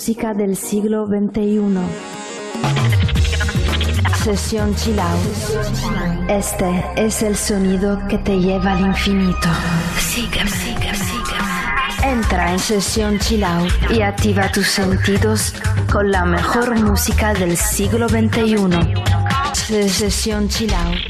Música del siglo XXI. Sesión Chill Out. Este es el sonido que te lleva al infinito. Entra en Sesión Chill Out y activa tus sentidos con la mejor música del siglo XXI. Sesión Chill Out.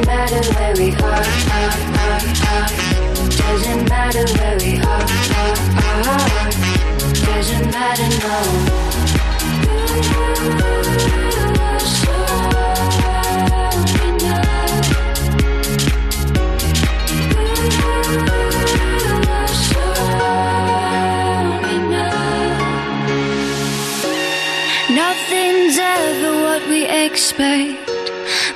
Doesn't matter where we are, are, are, are. Doesn't matter where we are, are, are. Doesn't matter, no. Nothing's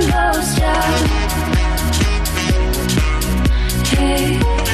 sun goes down. Hey.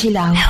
Sesión Chill Out.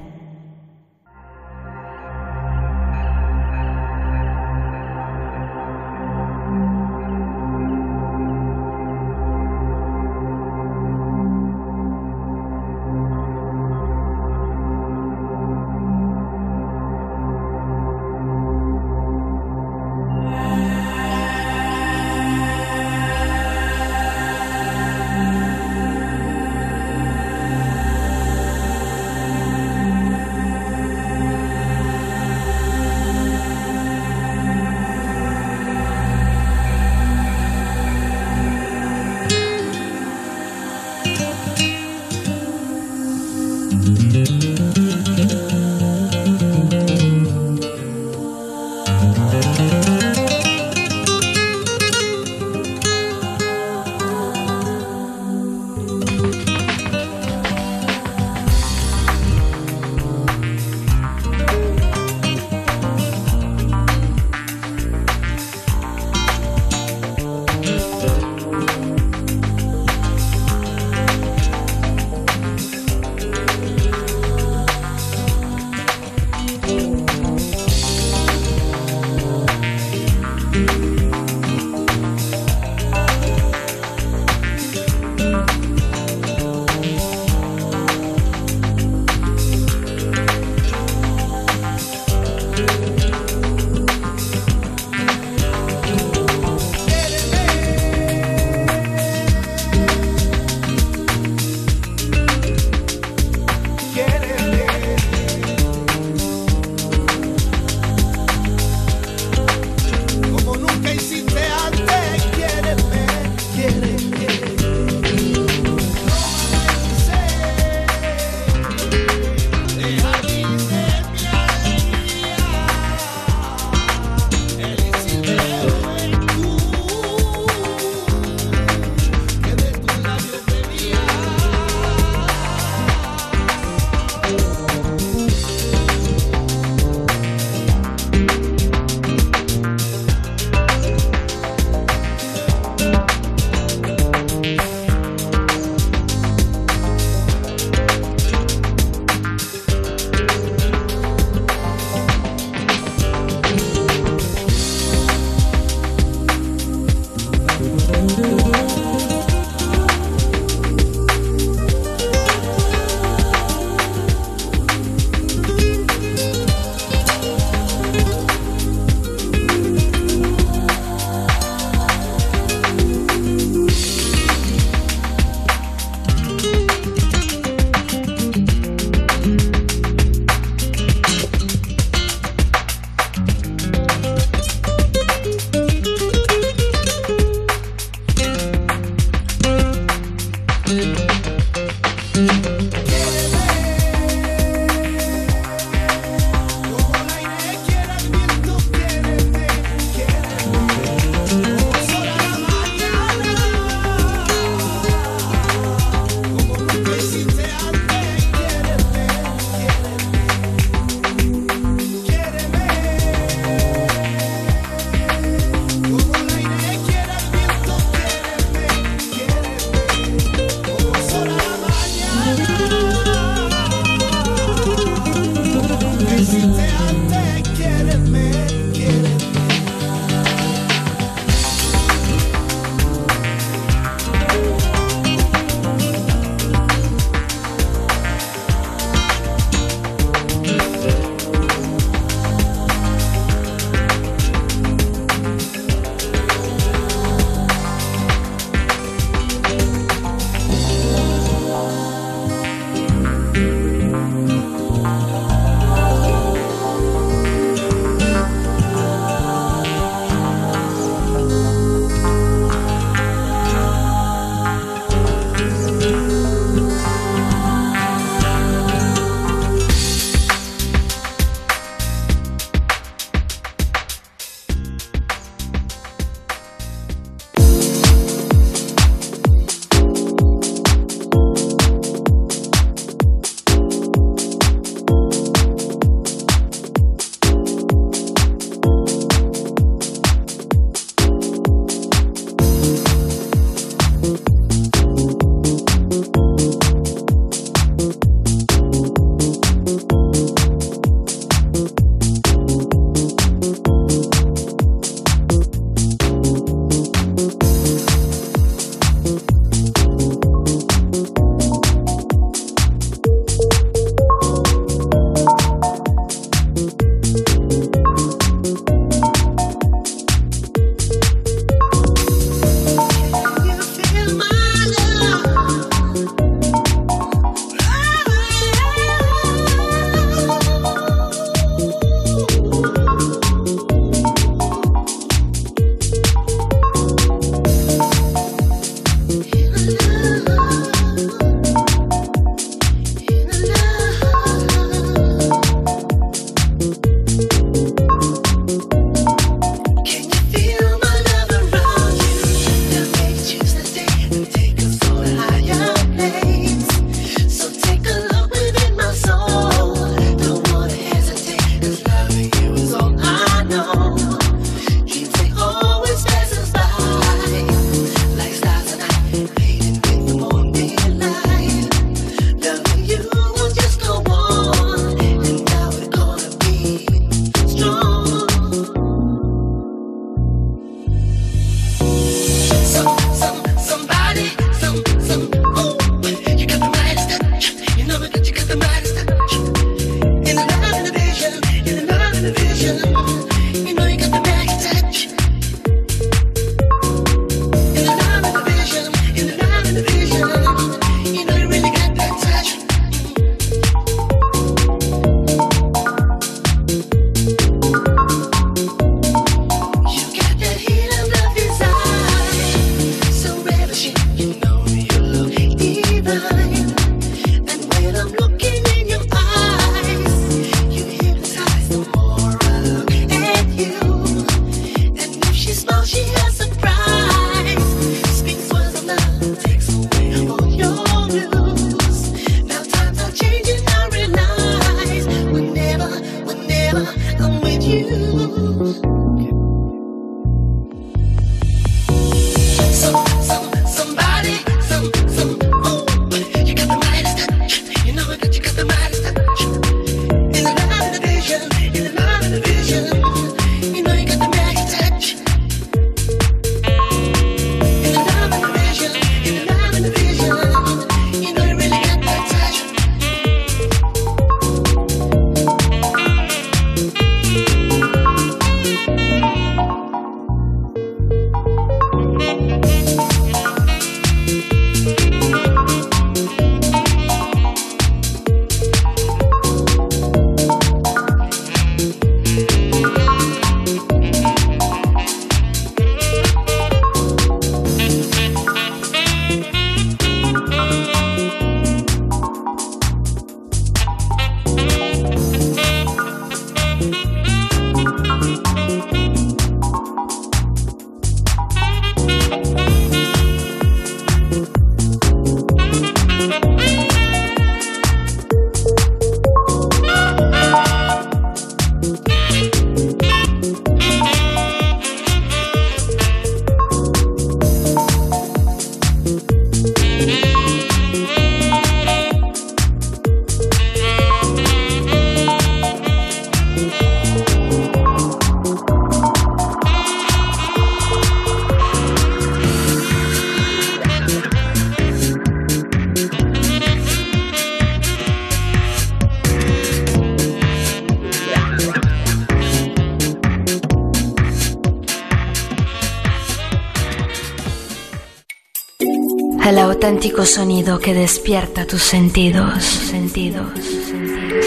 auténtico sonido que despierta tus sentidos. sentidos.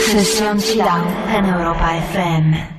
Sesión Chilau en Europa FM.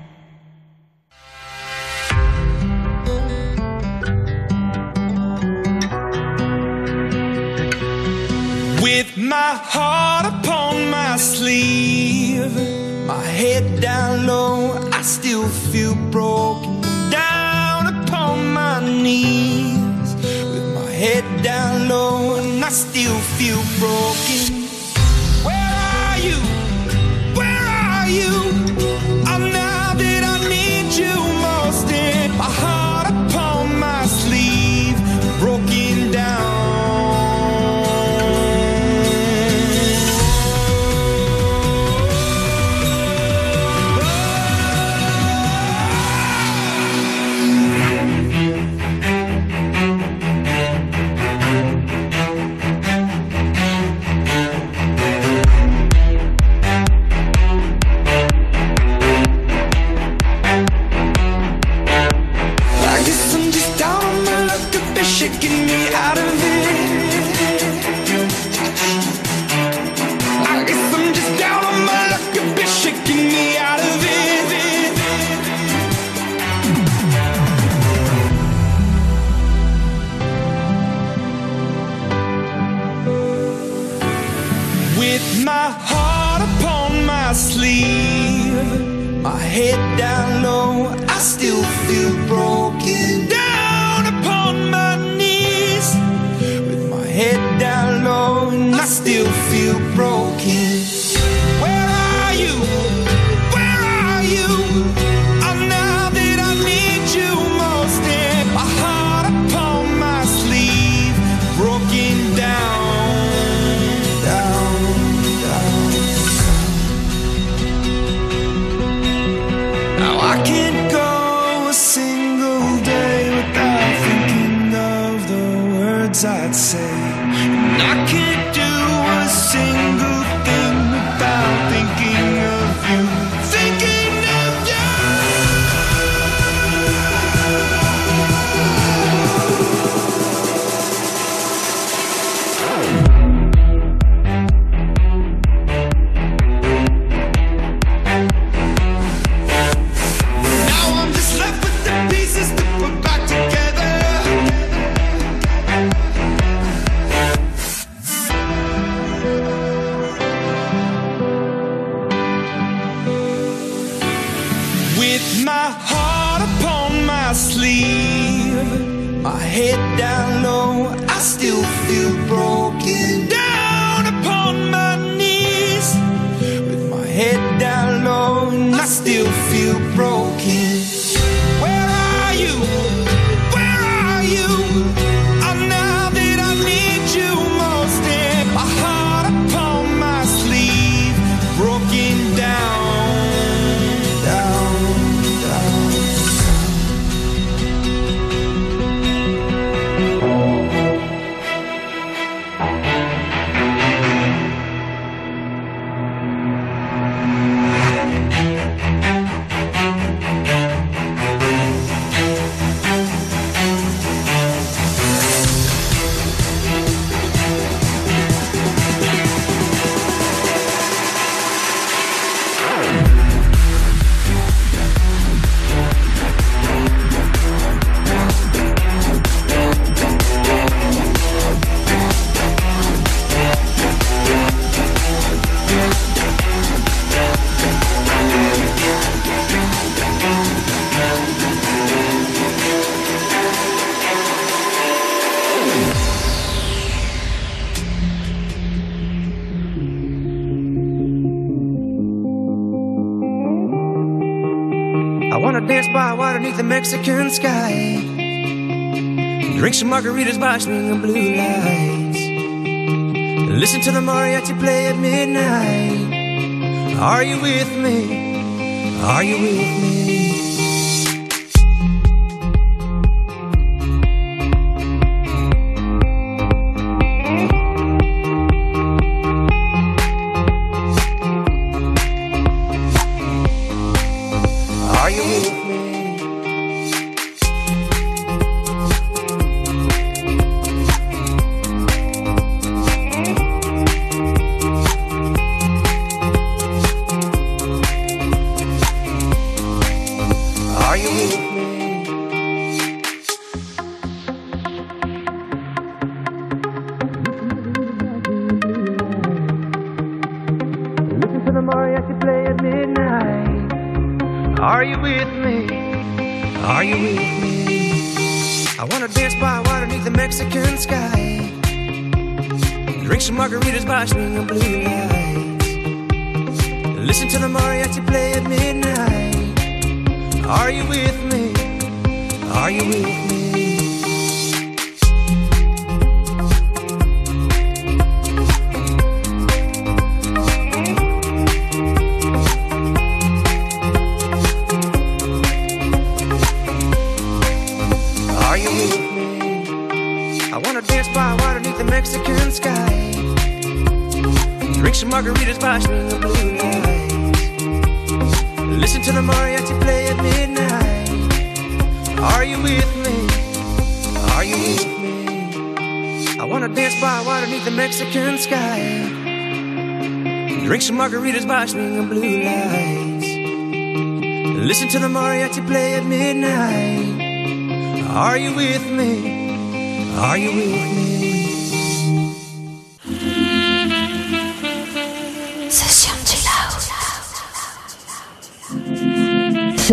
Mexican sky. Drink some margaritas by swing of blue lights. Listen to the mariachi play at midnight. Are you with me? Are you with me?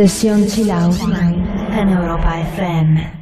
Sesión Chill Out en Europa FM.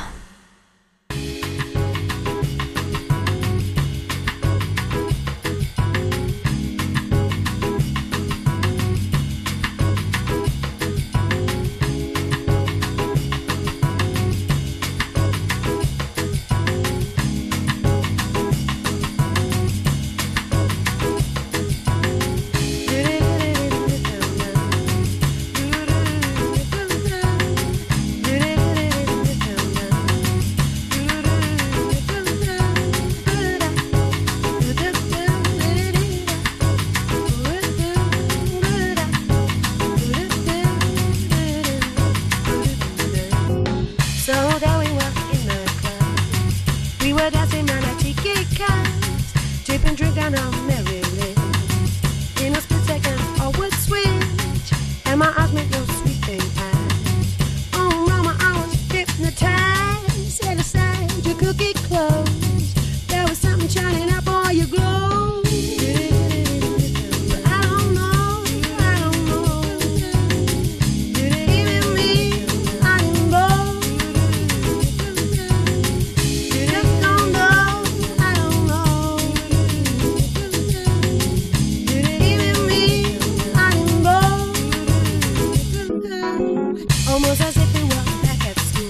back at school.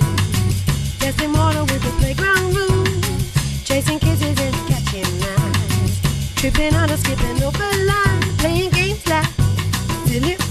Water with the playground rules. Chasing kisses and catching knives. Tripping on a skipping over line. Playing games like silly.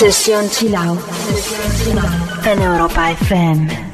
Sesión Chill Out en Europa FM.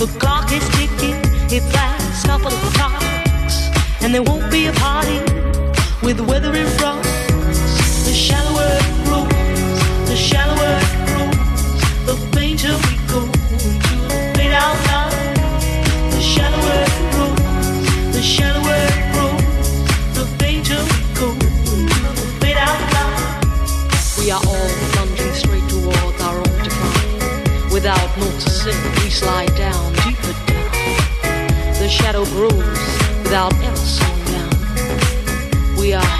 The clock is ticking, it flags couple of clocks, and there won't be a party with the weather in front. The shallower it grows, the shallower it grows, the fainter we go into the fade out line. The shallower it grows, the shallower it grows, the fainter we go into the fade out line. We are all out north to sing, we slide down, deeper down. The shadow grows without ever slowing down. We are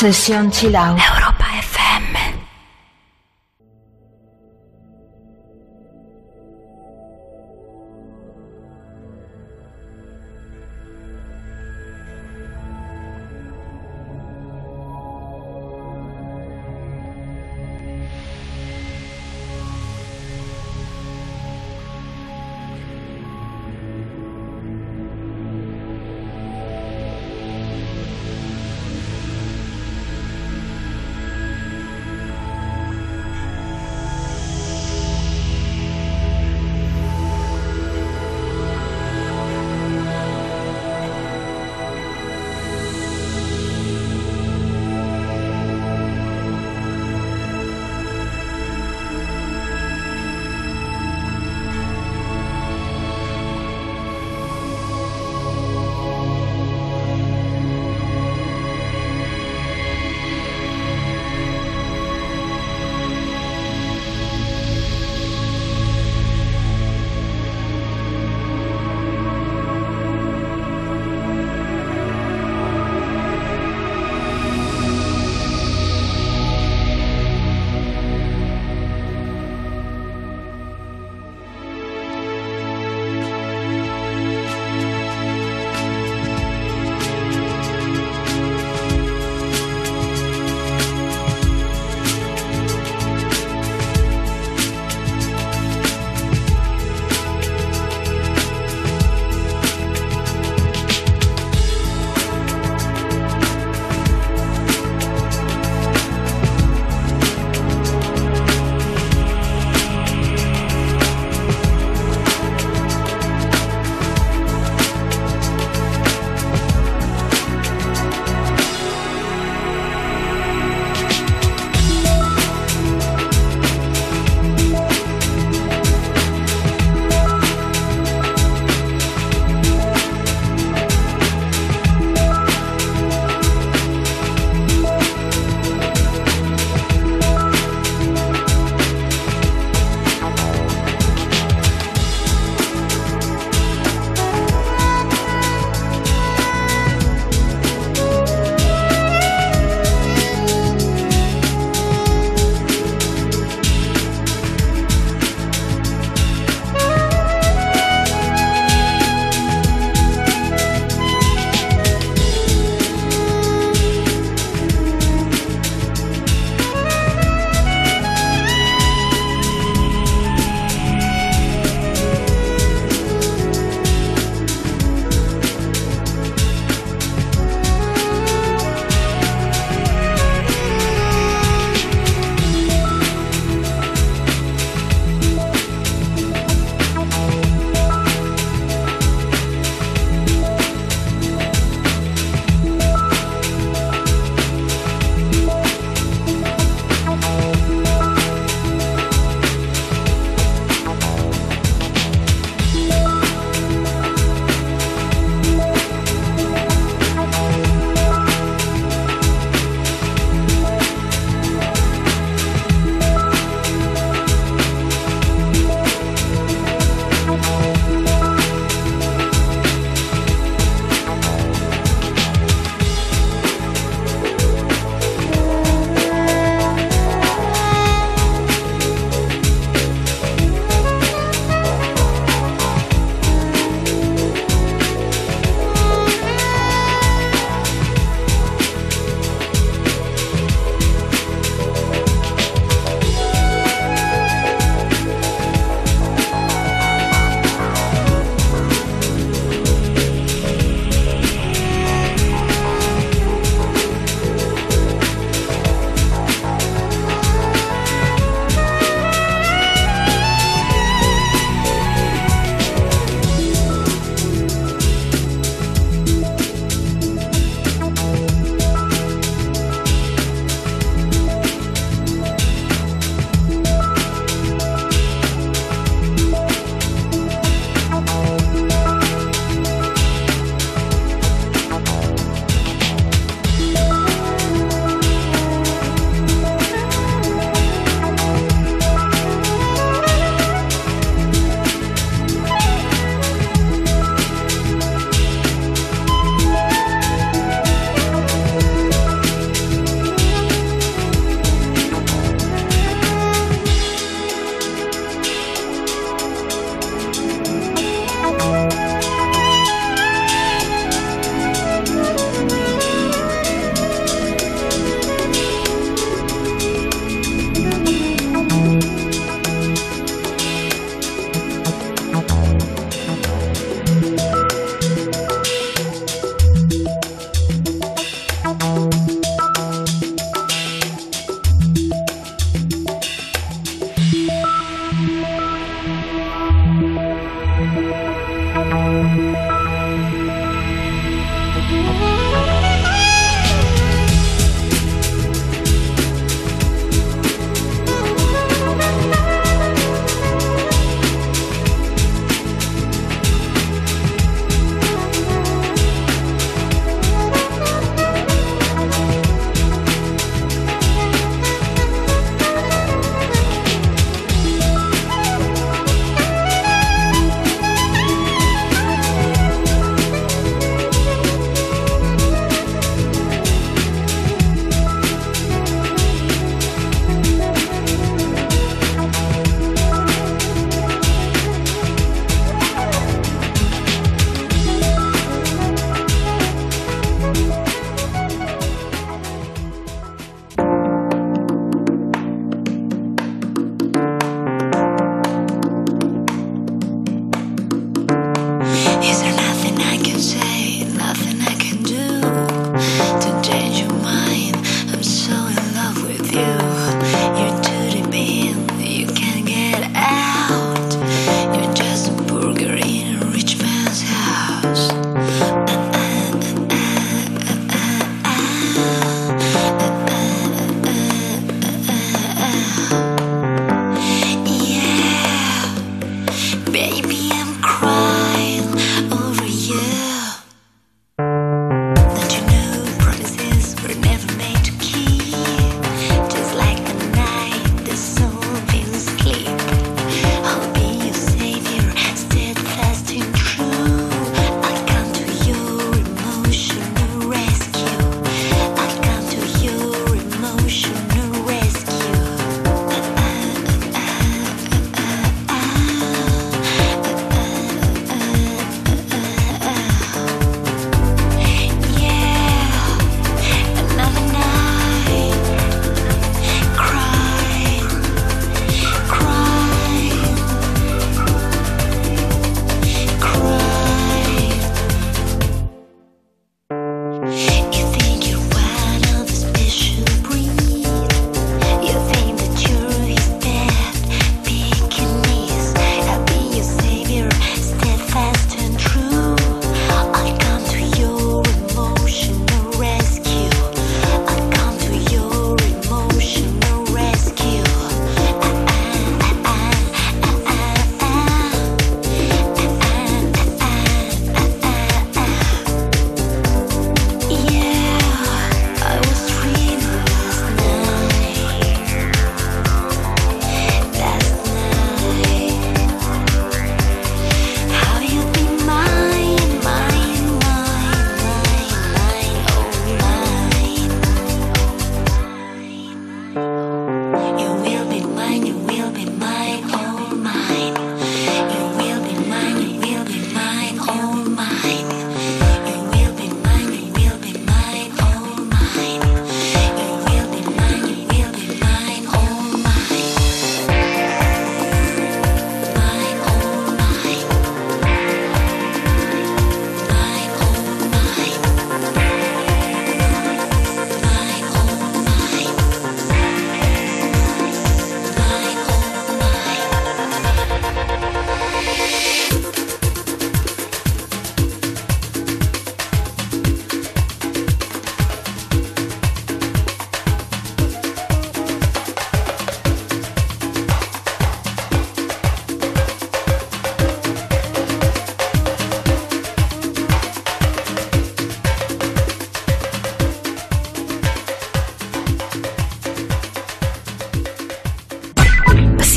Sesión chill out. Europa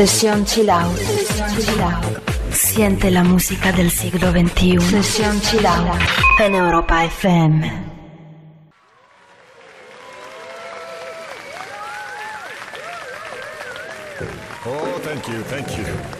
Sesión Chill Out. Siente la música del siglo XXI. Sesión Chill Out en Europa FM. Oh, thank you. Thank you.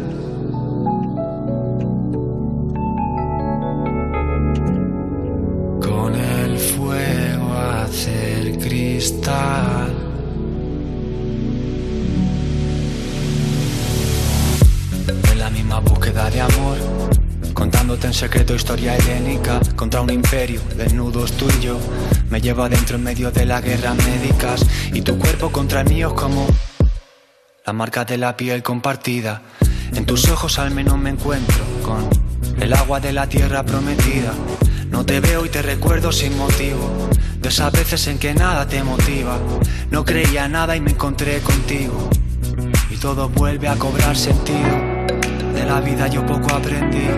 Cristal. En la misma búsqueda de amor, contándote en secreto historia helénica contra un imperio, desnudos tú y yo. Me lleva adentro en medio de las guerras médicas y tu cuerpo contra el mío es como la marca de la piel compartida. En tus ojos al menos me encuentro con el agua de la tierra prometida. No te veo y te recuerdo sin motivo. Esas veces en que nada te motiva. No creía nada y me encontré contigo. Y todo vuelve a cobrar sentido. De la vida yo poco aprendí.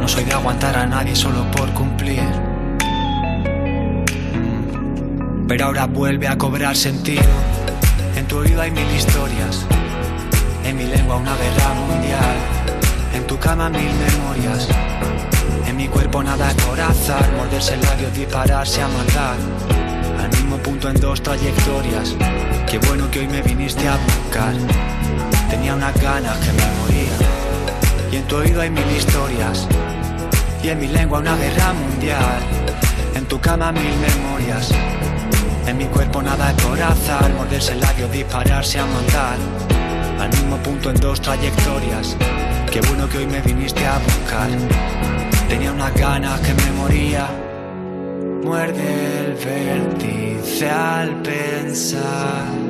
No soy de aguantar a nadie solo por cumplir. Pero ahora vuelve a cobrar sentido. En tu oído hay mil historias. En mi lengua una guerra mundial. En tu cama mil memorias. En mi cuerpo nada es por azar. Morderse el labio, dispararse a matar. Al mismo punto en dos trayectorias. Qué bueno que hoy me viniste a buscar. Tenía unas ganas que me moría. Y en tu oído hay mil historias. Y en mi lengua una guerra mundial. En tu cama mil memorias. En mi cuerpo nada es por azar. Morderse el labio, dispararse a matar. Al mismo punto en dos trayectorias. Qué bueno que hoy me viniste a buscar. Tenía unas ganas que me moría. Muerde el vértice al pensar.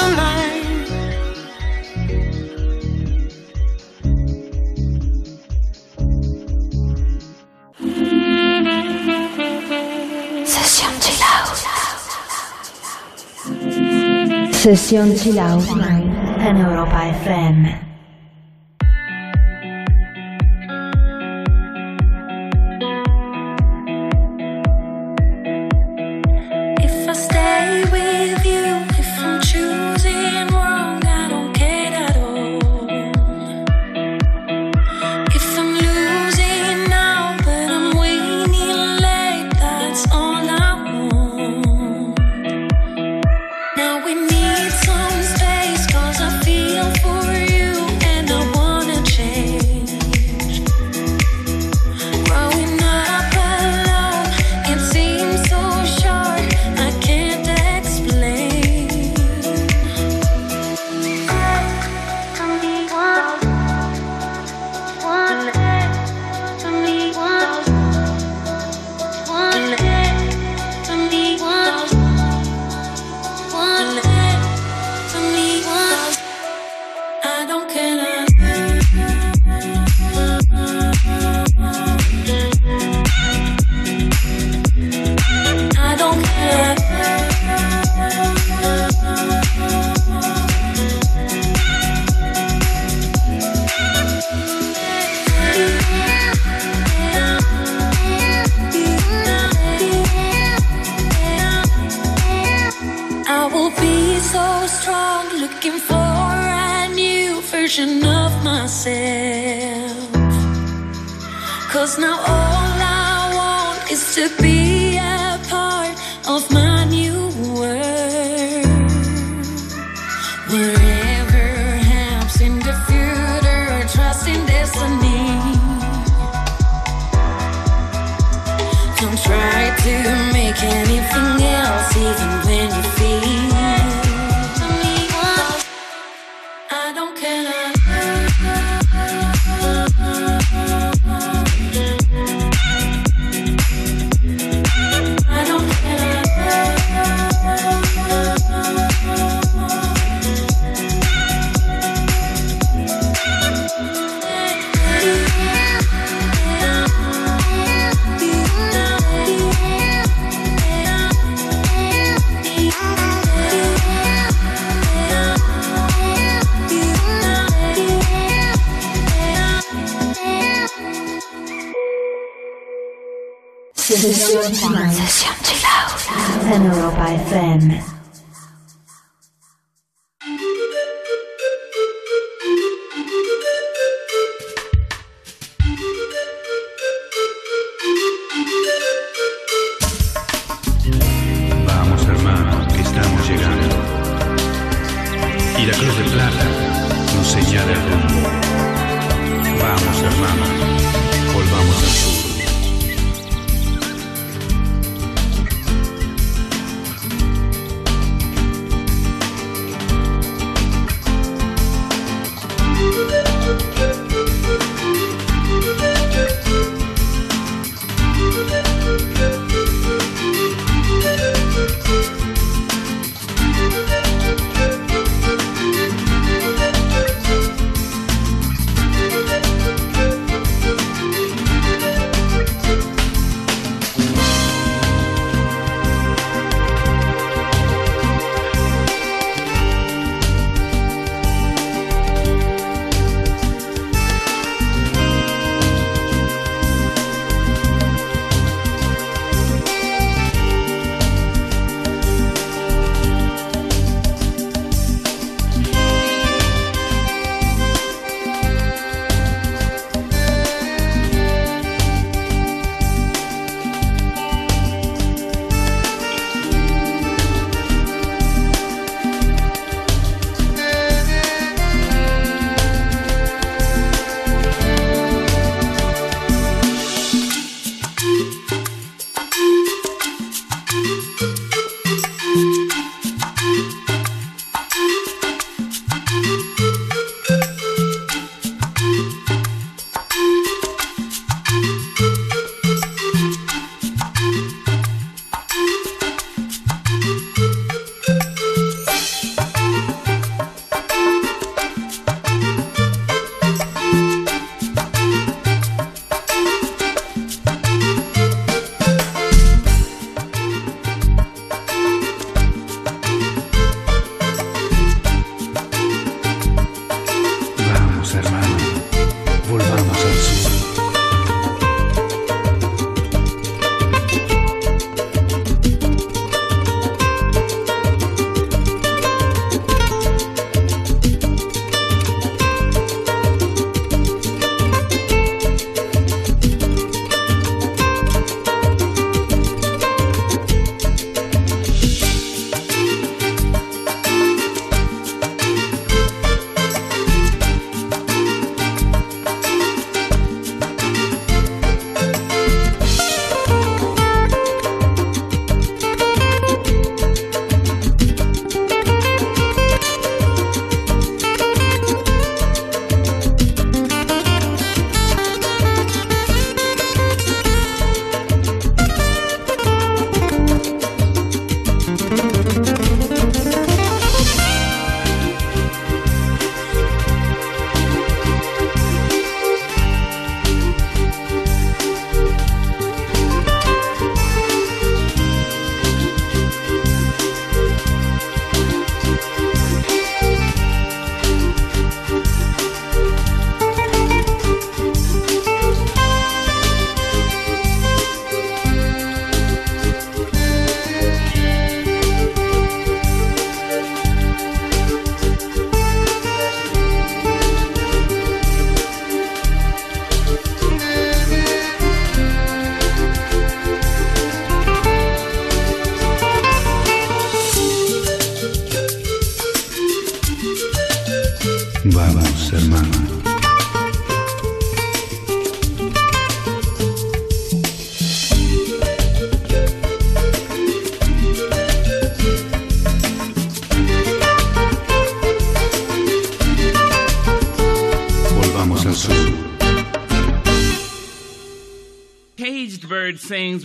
the line. Sesión chill. Sesión Europa FM.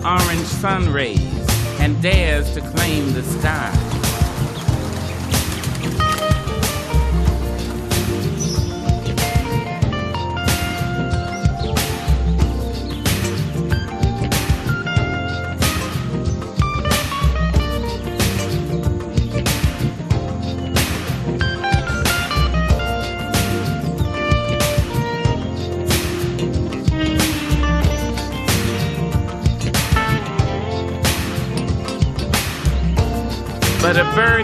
the orange sun rays and dares to claim the sky.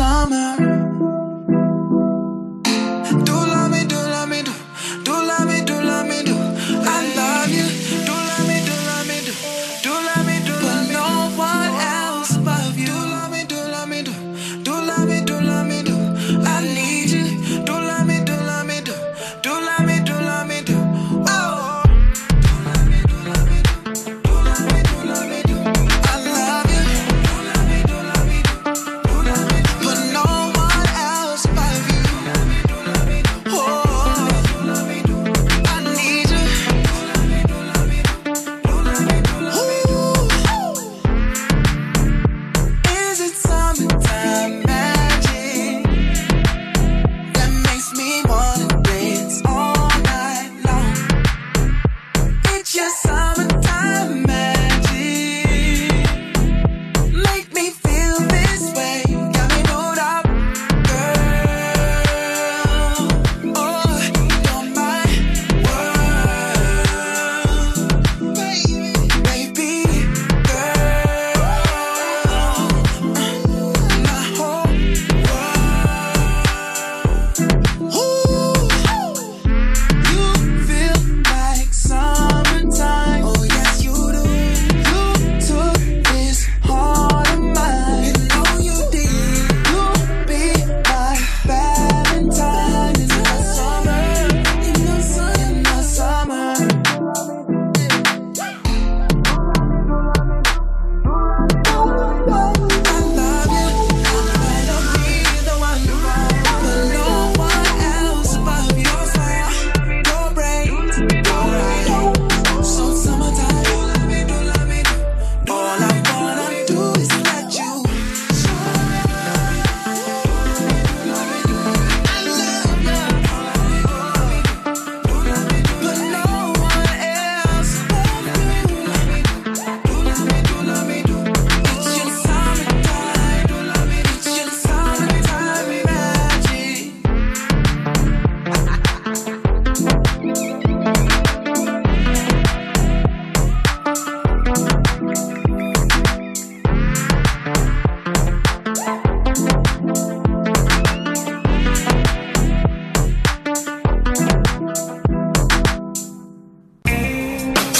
summer.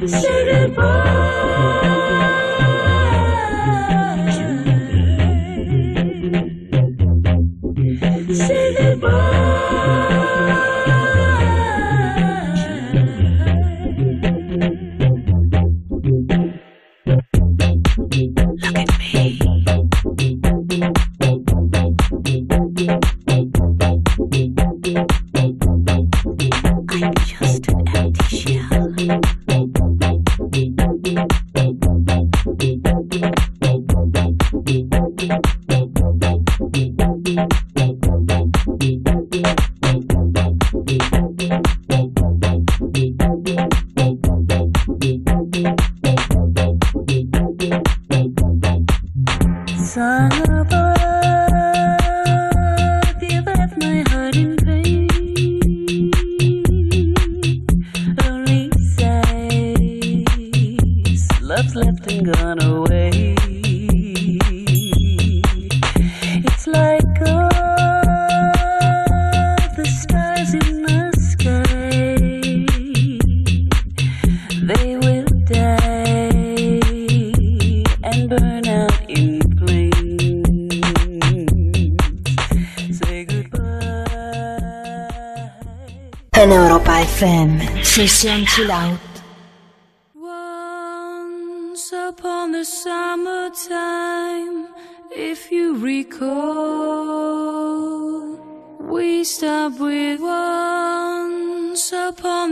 Little boy.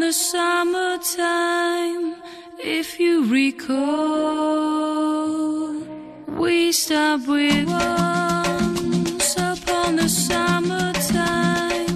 the summertime, if you recall, we stopped with once upon the summertime.